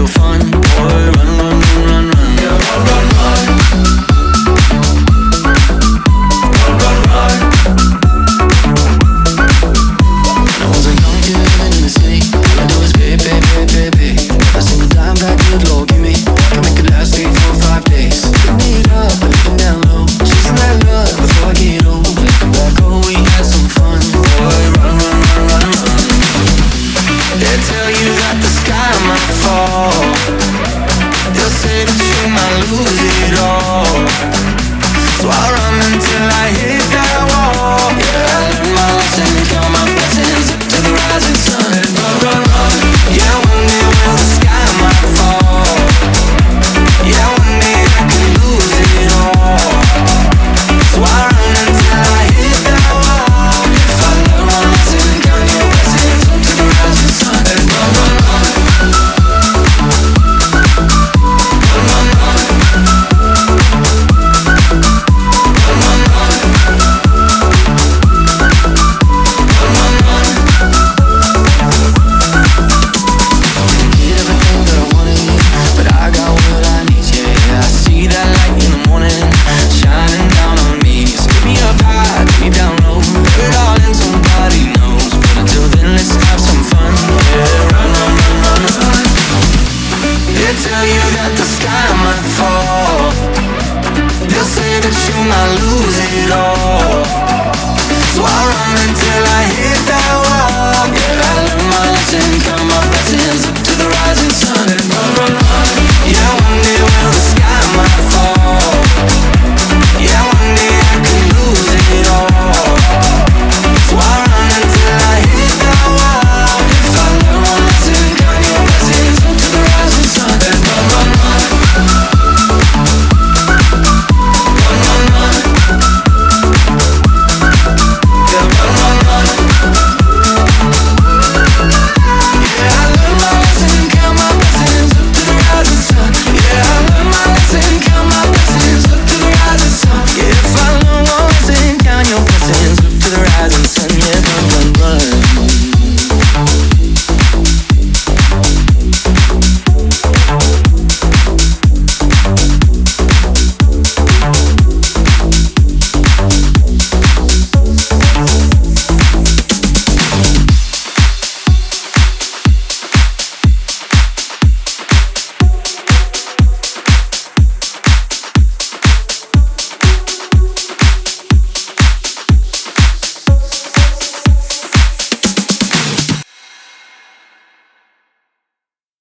feel fun. They tell you that the sky might fall. They'll say that you might lose it all.